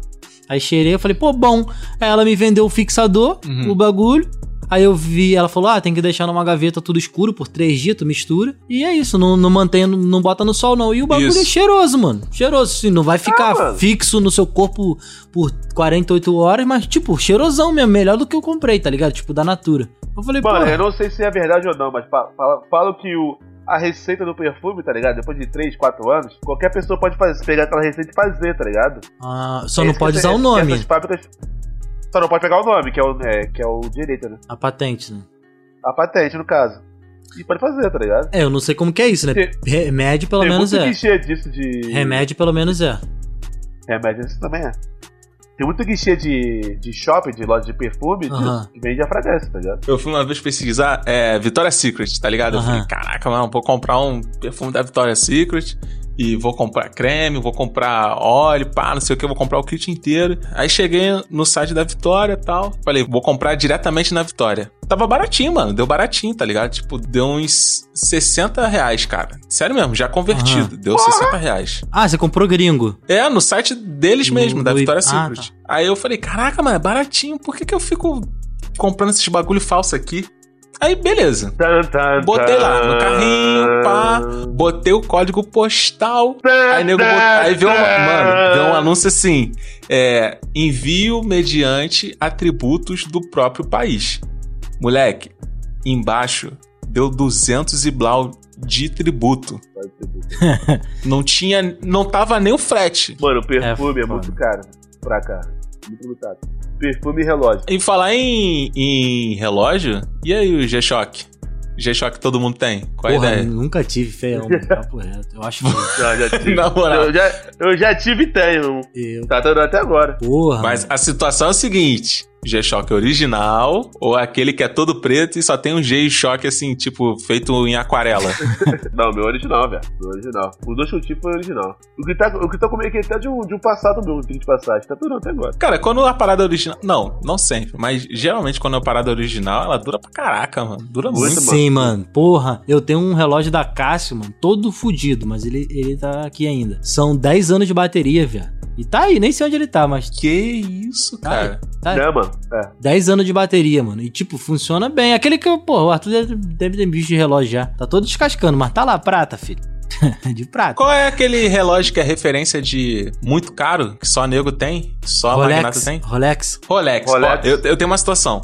Aí cheirei, eu falei, pô, bom. Aí ela me vendeu o fixador, Uhum. o bagulho. Aí eu vi, ela falou: Ah, tem que deixar numa gaveta tudo escuro por três dias, tu mistura. E é isso, não, não mantém, não, não bota no sol, não. E o bagulho Isso. é cheiroso, mano. Cheiroso, assim, não vai ficar Ah, fixo no seu corpo por 48 horas, mas, tipo, cheirosão mesmo, melhor do que eu comprei, tá ligado? Tipo, da Natura. Eu falei. Mano, eu não sei se é verdade ou não, mas fa- fala- falam que o, a receita do perfume, tá ligado? Depois de 3, 4 anos, qualquer pessoa pode fazer, pegar aquela receita e fazer, tá ligado? Ah, só É não pode usar o nome, Essas fábricas. Só não pode pegar o nome, que é o, é, que é o direito, né? a patente, né? A patente, no caso. E pode fazer, tá ligado? É, eu não sei como que é isso, né? Tem- Remédio pelo Tem menos muito é. guichê disso de. Remédio pelo menos é. Remédio, isso também é. Tem muito guichê de, de shopping, de loja de perfume, que vende a fragrância, tá ligado? Eu fui uma vez pesquisar é, Victoria's Secret, tá ligado? Eu falei, caraca, mano, vou comprar um perfume da Victoria's Secret e vou comprar creme, vou comprar óleo, pá, não sei o que, vou comprar o kit inteiro. Aí cheguei no site da Vitória e tal, falei, vou comprar diretamente na Vitória. Tava baratinho, mano, deu baratinho, tá ligado? Tipo, deu uns 60 reais, cara. Sério mesmo, já convertido, deu 60 reais. Ah, você comprou gringo. É, no site deles No- mesmo, da no- Victoria's ah, Secret. Aí eu falei, caraca, mano, é baratinho, por que, que eu fico comprando esses bagulho falso aqui? Aí, beleza. Tan, tan, Botei lá no carrinho, pá, botei o código postal. Aí, nego bot... aí veio, uma... Mano, veio um anúncio assim: é, envio mediante atributos do próprio país. Moleque, embaixo deu 200 e blau de tributo. Não tinha. Não tava nem o frete. Mano, o perfume é, É, muito caro pra cá. Muito limitado. Perfume e relógio. Em falar em, em relógio, e aí o G-Shock? G-Shock todo mundo tem? Qual a Porra, ideia? nunca tive feião, mano, papo reto. Eu acho que Já, já tive. Na moral. Eu já, eu já tive e tenho. eu. Tá dando até agora. Porra. Mas a situação é a seguinte: G-Shock original ou aquele que é todo preto e só tem um G-Shock assim, tipo, feito em aquarela. Não, meu original, velho. Meu original. Os dois que eu tive foi original. O que tá, o que tá comigo aqui é até de um, de um passado meu, tem de passagem. Tá durando até agora. Cara, quando a parada original. Não, não sempre, mas geralmente quando é a parada original, ela dura pra caraca, mano. Dura Muito, muito. Sim, mano. Porra, eu tenho um relógio da Cássio, mano, todo fudido, mas ele, ele tá aqui ainda. São 10 anos de bateria, velho. E tá aí, nem sei onde ele tá, mas Que isso, tá cara. aí. Tá aí. Né, mano? É. 10 anos de bateria, mano. E, tipo, funciona bem. Aquele que, pô, o Arthur deve, deve ter bicho de relógio já. Tá todo descascando, mas tá lá, prata, filho. de prata. Qual é aquele relógio que é referência de muito caro, que só nego tem? Só magnata Rolex. tem? Rolex. Rolex. Rolex. Ó, eu, eu tenho uma situação.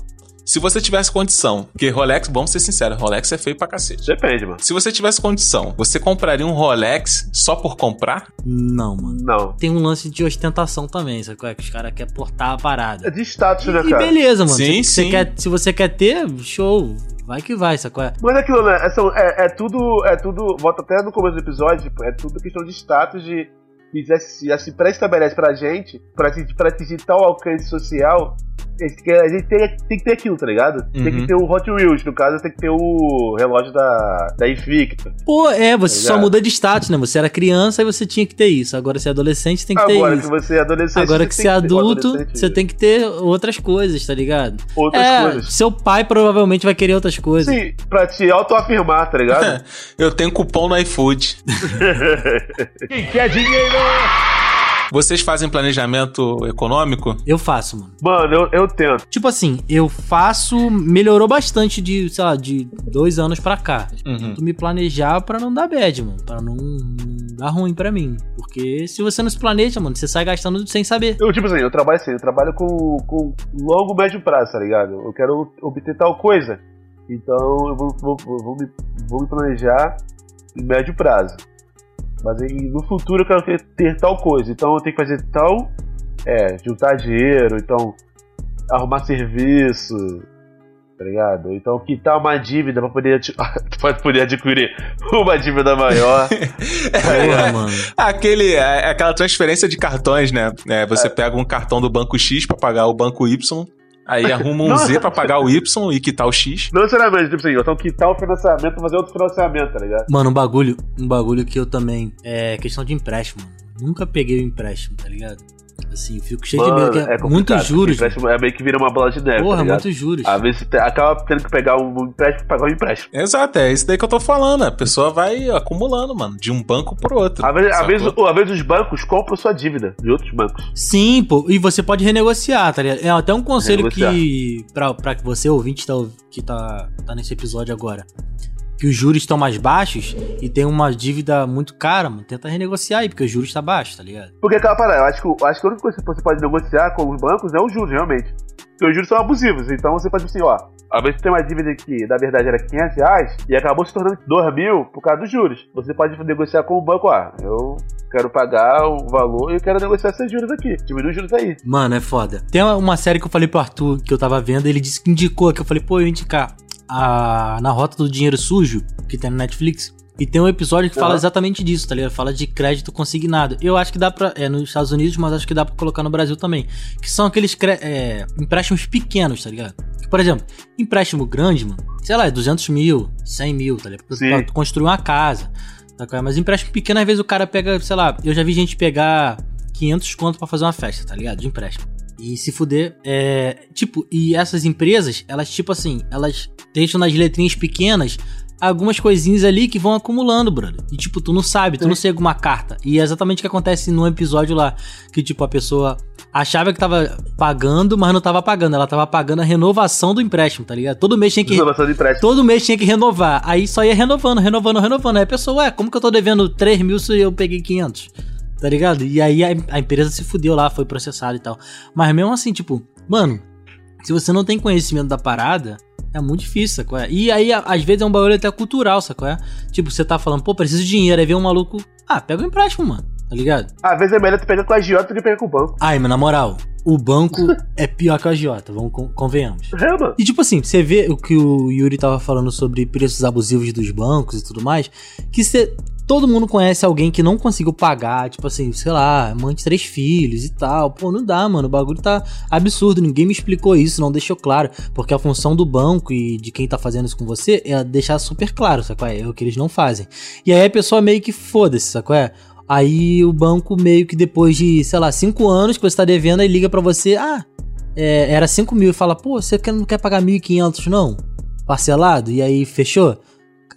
Se você tivesse condição, porque Rolex, vamos ser sinceros, Rolex é feio pra cacete. Depende, mano. Se você tivesse condição, você compraria um Rolex só por comprar? Não, mano. Não. Tem um lance de ostentação também, sabe? qual é? Que os caras querem portar a parada. É de status, né, E, e cara? beleza, mano. Sim, se, você sim. quer, se você quer ter, show. Vai que vai, sacou? É? Mas é aquilo, né? É, é, é tudo. É tudo. Volta até no começo do episódio, tipo, é tudo questão de status de. que já se, já se pré-estabelece pra gente, pra, pra atingir tal alcance social, a gente, quer- a gente tem, tem que ter aquilo, tá ligado? Tem Uhum. que ter o Hot Wheels, no caso tem que ter o relógio da, da Invicta. Pô, é, você Tá só muda de status, né? Você era criança e você tinha que ter isso. Agora você é adolescente, tem que ter Agora que isso. você é adolescente. Agora que você é tem ter- adulto, você tem que ter outras coisas, tá ligado? outras é, coisas. seu pai provavelmente vai querer outras coisas. Sim, pra te autoafirmar, tá ligado? Eu tenho cupom no iFood. Quem quer dinheiro? Vocês fazem planejamento econômico? Eu faço, mano. Mano, eu, eu tento. Tipo assim, eu faço. Melhorou bastante de, sei lá, de dois anos pra cá. Uhum. Tu me planejar pra não dar bad, mano. Pra não, dar ruim pra mim. Porque se você não se planeja, mano, você sai gastando sem saber. Eu, tipo assim, eu trabalho assim, eu trabalho com, com longo, médio prazo, tá ligado? Eu quero obter tal coisa. Então eu vou, vou, vou, vou me, vou me planejar em médio prazo. Mas aí, no futuro eu quero ter, ter tal coisa. Então eu tenho que fazer tal. É, juntar dinheiro, então arrumar serviço, tá ligado? Então quitar uma dívida pra poder, pra poder adquirir uma dívida maior. Porra, mano. Aquele, é, aquela transferência de cartões, né? É, você pega um cartão do banco X pra pagar o banco Y, aí arruma um Z pra pagar o Y e quitar o X. Não necessariamente, tipo assim, então quitar o financiamento pra fazer outro financiamento, tá ligado? Mano, um bagulho, um bagulho que eu também. É questão de empréstimo, mano. Nunca peguei o empréstimo, tá ligado? Assim, fico cheio de Mano, medo. Que é, complicado, muitos juros. empréstimo É meio que vira uma bola de neve. Porra, tá muitos juros. Às vezes acaba tendo que pegar um empréstimo pagar um empréstimo. Exato, é isso daí que eu tô falando. A pessoa vai acumulando, mano, de um banco pro outro. Às vezes, às, vezes, às vezes os bancos compram sua dívida de outros bancos. Sim, pô. E você pode renegociar, tá ligado? É até um conselho Renegociar. que. Pra, pra que você, ouvinte, tá, que tá, tá nesse episódio agora. Que os juros estão mais baixos e tem uma dívida muito cara, mano. Tenta renegociar aí, porque o juros está baixo, tá ligado? Porque aquela parada, eu acho que, eu acho que a única coisa que você pode negociar com os bancos é os juros, realmente. Porque os juros são abusivos. Então você pode dizer assim, ó. Às vezes tem uma dívida que na verdade era 500 reais e acabou se tornando 2 mil por causa dos juros. Você pode negociar com o banco, ó. Eu quero pagar o valor e eu quero negociar esses juros aqui. Diminui os juros aí. Mano, é foda. Tem uma- série que eu falei pro Arthur que eu tava vendo, ele disse que indicou, que eu falei, pô, eu ia indicar a Na Rota do Dinheiro Sujo, que tem no Netflix. E tem um episódio que fala Aham. exatamente disso, tá ligado? Fala de crédito consignado. Eu acho que dá pra. É nos Estados Unidos, mas acho que dá pra colocar no Brasil também. Que são aqueles é, empréstimos pequenos, tá ligado? Por exemplo, empréstimo grande, mano, sei lá, é 200 mil, 100 mil, tá ligado? Sim. Pra tu construir uma casa. Tá, ligado? mas empréstimo pequeno, às vezes o cara pega, sei lá, eu já vi gente pegar 500 conto pra fazer uma festa, tá ligado? De empréstimo. E se fuder, é. Tipo, e essas empresas, elas, tipo assim, elas deixam nas letrinhas pequenas algumas coisinhas ali que vão acumulando, brother. E, tipo, tu não sabe, tu não segue uma carta. E é exatamente o que acontece num episódio lá. Que, tipo, a pessoa achava que tava pagando, mas não tava pagando. Ela tava pagando a renovação do empréstimo, tá ligado? Todo mês tinha que. Renovação de empréstimo. Todo mês tinha que renovar. Aí só ia renovando, renovando, renovando. Aí a pessoa, ué, como que eu tô devendo 3 mil se eu peguei 500? Tá ligado? E aí a, a empresa se fudeu lá, foi processada e tal. Mas mesmo assim, tipo, mano, se você não tem conhecimento da parada, é muito difícil, sacou? é? E aí, às vezes, é um bagulho até cultural, sacou? é? Tipo, você tá falando, pô, preciso de dinheiro. Aí vem um maluco, ah, pega um empréstimo, mano. Tá ligado? Às vezes é melhor tu pegar com a agiota do que pegar com o banco. Ai, mas na moral, o banco é pior que o agiota, vamos con- convenhamos. É, mano. E tipo assim, você vê o que o Yuri tava falando sobre preços abusivos dos bancos e tudo mais, que você, todo mundo conhece alguém que não conseguiu pagar, tipo assim, sei lá, mãe de três filhos e tal. Pô, não dá, mano, o bagulho tá absurdo, ninguém me explicou isso, não deixou claro, porque a função do banco e de quem tá fazendo isso com você é deixar super claro, sacou? É o que eles não fazem. E aí a pessoa meio que foda-se, sacou? É? Aí o banco meio que depois de, sei lá, cinco anos que você tá devendo, aí liga pra você, ah, é, era 5 mil e fala, pô, você não quer pagar 1.500 não? Parcelado? E aí fechou?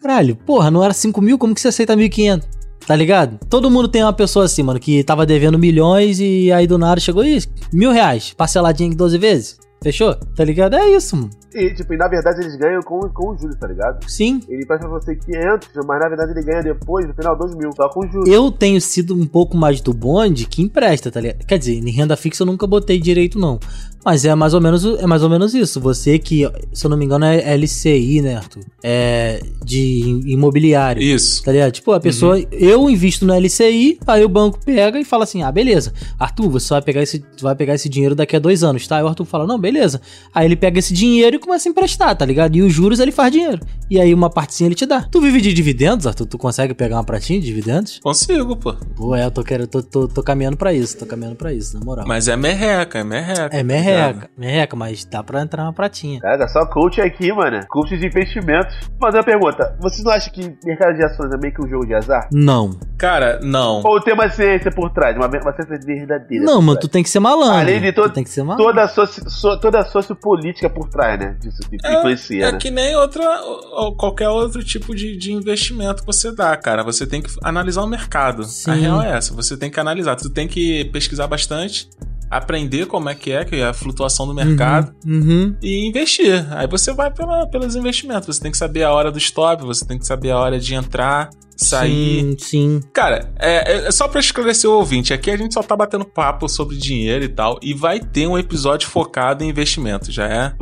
Caralho, porra, não era 5 mil? Como que você aceita 1.500? Tá ligado? Todo mundo tem uma pessoa assim, mano, que tava devendo milhões e aí do nada chegou isso, mil reais, parceladinho em 12 vezes. Fechou? Tá ligado? É isso, mano. E, tipo, e na verdade eles ganham com, com os juros, tá ligado? Sim. Ele presta pra você 500, mas na verdade ele ganha depois, no final, 2 mil, só com os juros. Eu tenho sido um pouco mais do bonde que empresta, tá ligado? Quer dizer, em renda fixa eu nunca botei direito, não. Mas é mais ou menos, é mais ou menos isso. Você que, se eu não me engano, é LCI, né, Arthur? É de imobiliário. Isso. Tá ligado? Tipo, a pessoa, eu invisto no LCI, aí o banco pega e fala assim: ah, beleza, Arthur, você vai pegar esse, vai pegar esse dinheiro daqui a dois anos, tá? Aí o Arthur fala: não, beleza. Aí ele pega esse dinheiro e começa a emprestar, tá ligado? E os juros ele faz dinheiro. E aí uma partezinha ele te dá. Tu vive de dividendos, Arthur? Tu consegue pegar uma pratinha de dividendos? Consigo, pô. Pô, é, eu tô, querendo, tô, tô, tô caminhando pra isso, tô caminhando pra isso, na moral. Mas é merreca, é merreca. é merreca, merreca, mas dá pra entrar uma pratinha. Cara, só coach aqui, mano. Coach de investimentos. Vou fazer uma pergunta. Vocês não acham que mercado de ações é meio que um jogo de azar? Não. Cara, não. Ou tem uma ciência por trás, uma, uma ciência verdadeira? Não, mano, tu tem que ser malandro. Além de todo- Tu tem que ser malandro. Toda a, soci, so- toda a sociopolítica por trás, né? Disso que influencia, É né? que nem outra, ou qualquer outro tipo de, de investimento que você dá, cara. Você tem que analisar o mercado. Sim. A real é essa. Você tem que analisar. Tu tem que pesquisar bastante, aprender como é que é, que é a flutuação do mercado Uhum, uhum. e investir. Aí você vai pela- pelos investimentos. Você tem que saber a hora do stop, você tem que saber a hora de entrar, sair. Sim, sim. Cara, é, é só pra esclarecer o ouvinte, aqui a gente só tá batendo papo sobre dinheiro e tal, e vai ter um episódio focado em investimento, já é?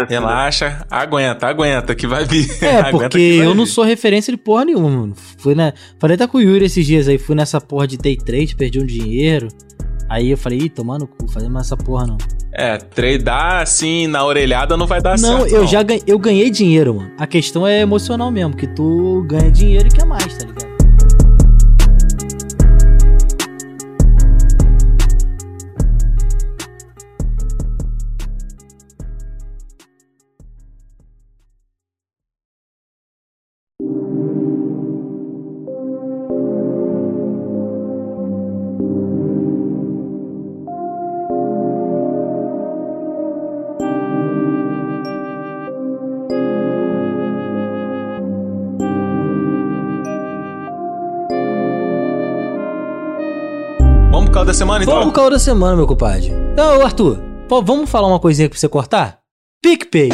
Né? Relaxa, aguenta, aguenta que vai vir. É, porque eu não sou referência de porra nenhuma, mano. Fui, né? Falei até com o Yuri esses dias aí, fui nessa porra de day trade, perdi um dinheiro. Aí eu falei, ih, tomar no cu, mais essa porra não. É, tradar assim na orelhada não vai dar certo. não, eu já ganhei, eu ganhei dinheiro, mano. A questão é emocional mesmo, que tu ganha dinheiro e quer mais, tá ligado? Semana então? Vamos pro caô da semana, meu compadre. Então, ô, Arthur, pô, vamos falar uma coisinha pra você cortar? PicPay.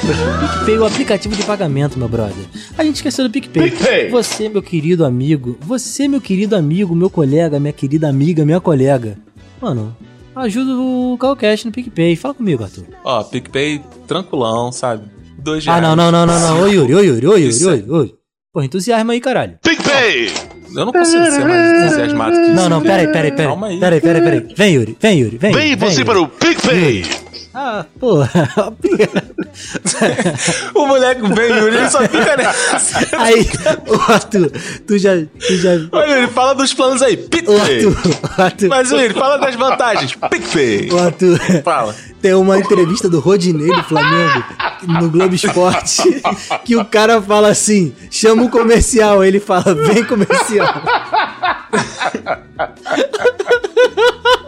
PicPay, o aplicativo de pagamento, meu brother. A gente esqueceu do PicPay. PicPay. Você, meu querido amigo, você, meu querido amigo, meu colega, minha querida amiga, minha colega. Mano, ajuda o Calcast no PicPay. Fala comigo, Arthur. Ó, PicPay tranquilão, sabe? Dois Ah, reais. não, não, não, não, não. Ô, Yuri, ô, Yuri, ô, Yuri, ô, é- Yuri, ô, Yuri. Pô, entusiasma aí, caralho. Eu não consigo ser mais entusiasmado que isso. Não, não, peraí, peraí, peraí. Calma aí. Peraí, peraí, peraí. Vem, Yuri, vem, Yuri, vem. Vem você Yuri. para o PicPay! Ah, porra. O moleque vem, Yuri, ele só fica nessa. Aí, ô Arthur, tu já. Tu já. Ô, Yuri, fala dos planos aí. PicPay. Mas, Yuri, fala das vantagens. PicPay. Arthur, Fala. tem uma entrevista do Rodinei do Flamengo no Globo Esporte que o cara fala assim: chama o comercial. Ele fala: vem comercial.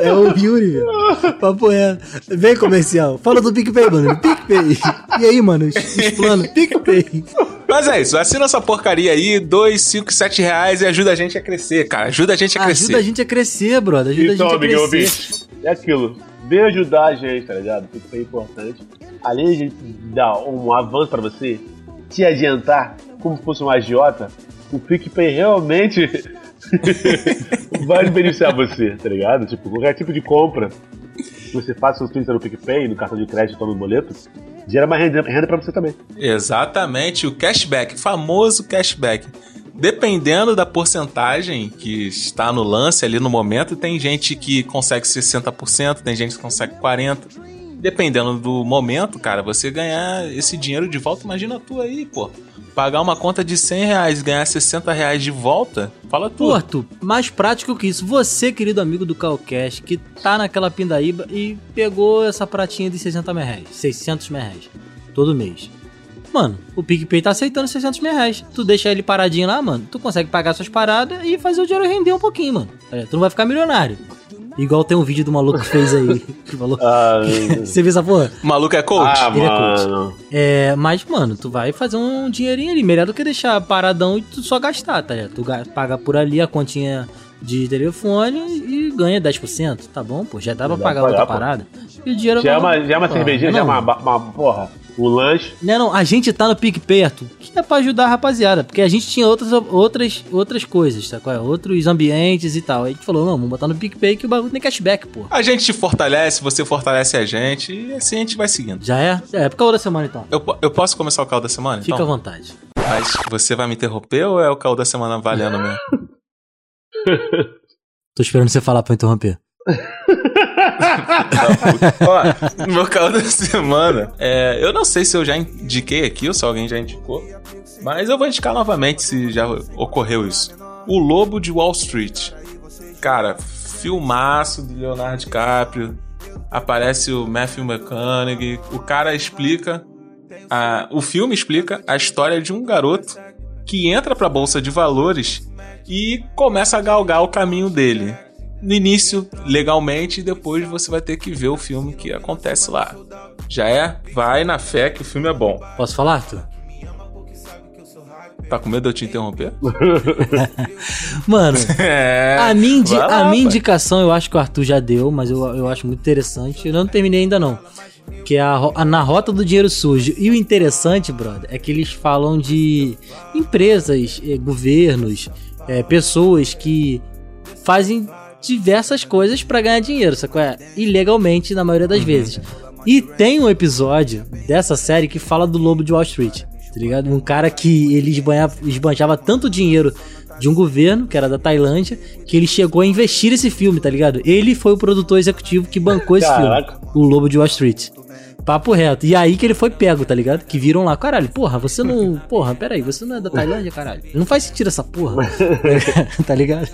É o Yuri, velho. Papo é. Vem comercial. Fala do PicPay, mano. PicPay. E aí, mano? Planos? PicPay. Mas é isso, assina essa porcaria aí, 2, 5, 7 reais e ajuda a gente a crescer, cara. Ajuda a gente a crescer. Ajuda a gente a crescer, brother. Ajuda Então, a gente a crescer. é aquilo. Vem ajudar a gente, tá ligado? Isso é importante. Além de dar um avanço pra você, te adiantar como se fosse um agiota, o PicPay realmente vai beneficiar você, tá ligado? Tipo, qualquer tipo de compra que você faça no Twitter no PicPay, no cartão de crédito ou no boleto, gera mais renda, renda pra você também. Exatamente, o cashback, famoso cashback. Dependendo da porcentagem que está no lance ali no momento, tem gente que consegue 60%, tem gente que consegue 40%. Dependendo do momento, cara, você ganhar esse dinheiro de volta, imagina tu aí, pô. Pagar uma conta de 100 reais e ganhar 60 reais de volta, fala Pô, tu. Arthur, mais prático que isso. Você, querido amigo do Calcash, que tá naquela pindaíba e pegou essa pratinha de 60 mil reais, 600 mil reais, todo mês. Mano, o PicPay tá aceitando 600 mil reais. Tu deixa ele paradinho lá, mano, tu consegue pagar suas paradas e fazer o dinheiro render um pouquinho, mano. Tu não vai ficar milionário. Igual tem um vídeo do maluco que fez aí, que falou... Ah, Você viu essa porra? O maluco é coach? ah Ele é coach. mano. É, mas, mano, tu vai fazer um dinheirinho ali. Melhor do que deixar paradão e tu só gastar, tá ligado? Tu ga- paga por ali a continha de telefone e ganha 10%. Tá bom, pô. Já dá pra pagar pra outra pagar, pô. parada. e o dinheiro Já é vai- uma, já é uma cervejinha, já é uma, uma, porra, um lanche. Não, não, a gente tá no PicPay, Arthur, que é pra ajudar a rapaziada, porque a gente tinha outras, outras, outras coisas, tá? qual é? Outros ambientes e tal. Aí a gente falou, não, vamos botar no PicPay que o bagulho tem cashback, pô. A gente te fortalece, você fortalece a gente e assim a gente vai seguindo. Já é? É, por causa da semana então. Eu, eu posso começar o caldo da semana? Fica à então? vontade. Mas você vai me interromper ou é o caldo da semana valendo mesmo? Tô esperando você falar pra eu interromper. Ó, no meu caldo da semana, é, eu não sei se eu já indiquei aqui ou se alguém já indicou, mas eu vou indicar novamente se já ocorreu isso. O Lobo de Wall Street. Cara, filmaço do Leonardo DiCaprio. Aparece o Matthew McConaughey. O cara explica. a- o filme explica a história de um garoto que entra pra bolsa de valores e começa a galgar o caminho dele. No início, legalmente, e depois você vai ter que ver o filme que acontece lá. Já é? Vai na fé que o filme é bom. Posso falar, Arthur? Tá com medo de eu te interromper? Mano, É. a minha, indi- lá, a minha indicação eu acho que o Arthur já deu, mas eu, eu acho muito interessante. Eu não terminei ainda não. Que é a, a Na Rota do Dinheiro Sujo. E o interessante, brother, é que eles falam de empresas, eh, governos, eh, pessoas que fazem diversas coisas pra ganhar dinheiro, sacou? É? Ilegalmente, na maioria Uhum. das vezes. E tem um episódio dessa série que fala do Lobo de Wall Street, tá ligado? Um cara que ele esbanhava, esbanjava tanto dinheiro de um governo, que era da Tailândia, que ele chegou a investir esse filme, tá ligado? Ele foi o produtor executivo que bancou esse Caraca. filme, O Lobo de Wall Street. Papo reto. E aí que ele foi pego, tá ligado? Que viram lá, caralho, porra, você não. Porra, peraí, você não é da Tailândia, caralho. Não faz sentido essa porra. tá ligado?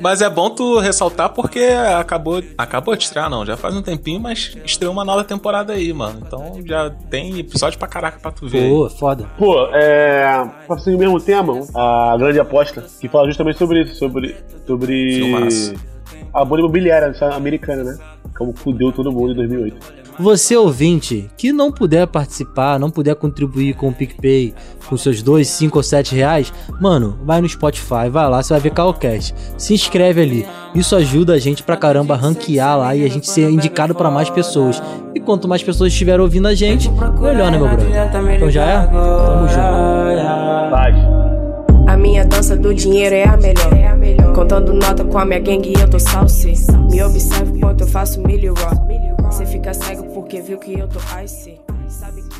Mas é bom tu ressaltar porque acabou, acabou de estrear, não. Já faz um tempinho, mas estreou uma nova temporada aí, mano. Então já tem episódio pra caraca pra tu ver. aí. Pô, foda. Pô, é. Pra seguir o mesmo tema, a grande aposta, que fala justamente sobre isso, sobre. Sobre. Filmaço. A bolha imobiliária americana, né? Como fudeu todo mundo em 2008. Você ouvinte que não puder participar, não puder contribuir com o PicPay, com seus 2, 5 ou 7 reais, mano, vai no Spotify, vai lá, você vai ver Calcast. Se inscreve ali. Isso ajuda a gente pra caramba a ranquear lá e a gente ser indicado pra mais pessoas. E quanto mais pessoas estiverem ouvindo a gente, melhor, né, meu brother? Então já é? Tamo junto. Paz. A minha dança do dinheiro é a melhor. Contando nota com a minha gangue eu tô salse. Me observe quanto eu faço milho raw. Cê fica cego porque viu que eu tô ice. Sabe que